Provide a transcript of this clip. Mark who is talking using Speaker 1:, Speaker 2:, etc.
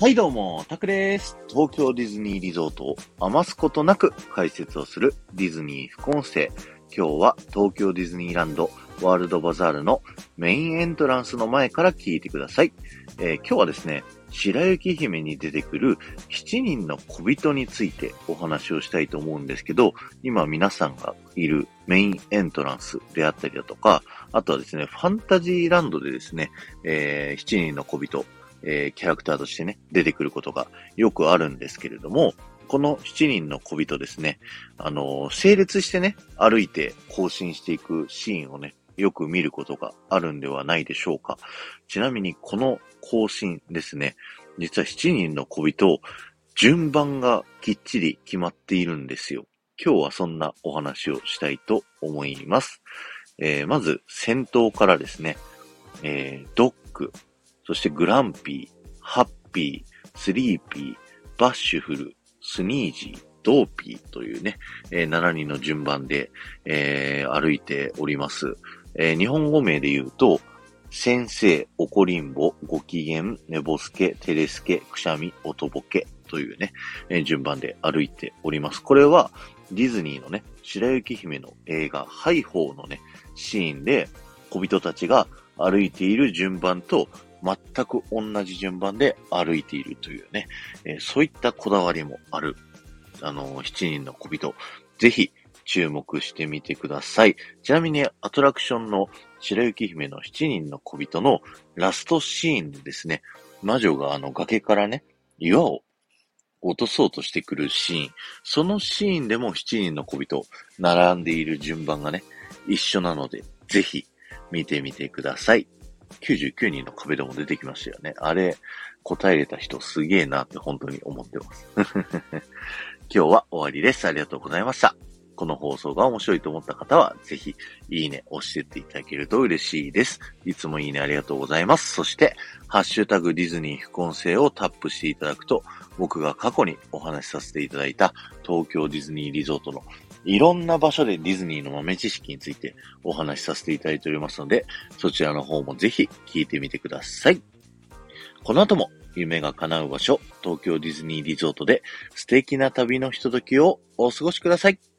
Speaker 1: はいどうも、タクです。東京ディズニーリゾートを余すことなく解説をするディズニー副音声。今日は東京ディズニーランドワールドバザールのメインエントランスの前から聞いてください。えー今日はですね、白雪姫に出てくる7人の小人についてお話をしたいと思うんですけど、今皆さんがいるメインエントランスであったりだとか、あとはですね、ファンタジーランドでですね、えー7人の小人、えーキャラクターとしてね、出てくることがよくあるんですけれども、この7人の小人ですね、あのー整列してね、歩いて行進していくシーンをね、よく見ることがあるんではないでしょうか。ちなみにこの行進ですね、実は7人の小人、順番がきっちり決まっているんですよ。今日はそんなお話をしたいと思います。えーまず、先頭からですね、えードック、そしてグランピー、ハッピー、スリーピー、バッシュフル、スニージー、ドーピーというね、えー7人の順番で、えー歩いております。えー日本語名で言うと、先生、おこりんぼ、ご機嫌、寝ぼすけ、照れすけ、くしゃみ、おとぼけというね、えー順番で歩いております。これはディズニーのね、白雪姫の映画、ハイホーのね、シーンで、小人たちが歩いている順番と全く同じ順番で歩いているというね、えーそういったこだわりもある、あのー、7人の小人、ぜひ注目してみてください。ちなみにアトラクションの白雪姫の7人の小人のラストシーンでですね、魔女があの崖からね、岩を落とそうとしてくるシーン、そのシーンでも7人の小人、並んでいる順番がね、一緒なので、ぜひ見てみてください。99人の壁でも出てきましたよね。あれ、答えれた人すげえなって本当に思ってます。今日は終わりです。ありがとうございました。この放送が面白いと思った方は、ぜひ、いいね、押してっていただけると嬉しいです。いつもいいねありがとうございます。そして、ハッシュタグディズニー副音声をタップしていただくと、僕が過去にお話しさせていただいた東京ディズニーリゾートのいろんな場所でディズニーの豆知識についてお話しさせていただいておりますので、そちらの方もぜひ聞いてみてください。この後も夢が叶う場所、東京ディズニーリゾートで素敵な旅のひとときをお過ごしください。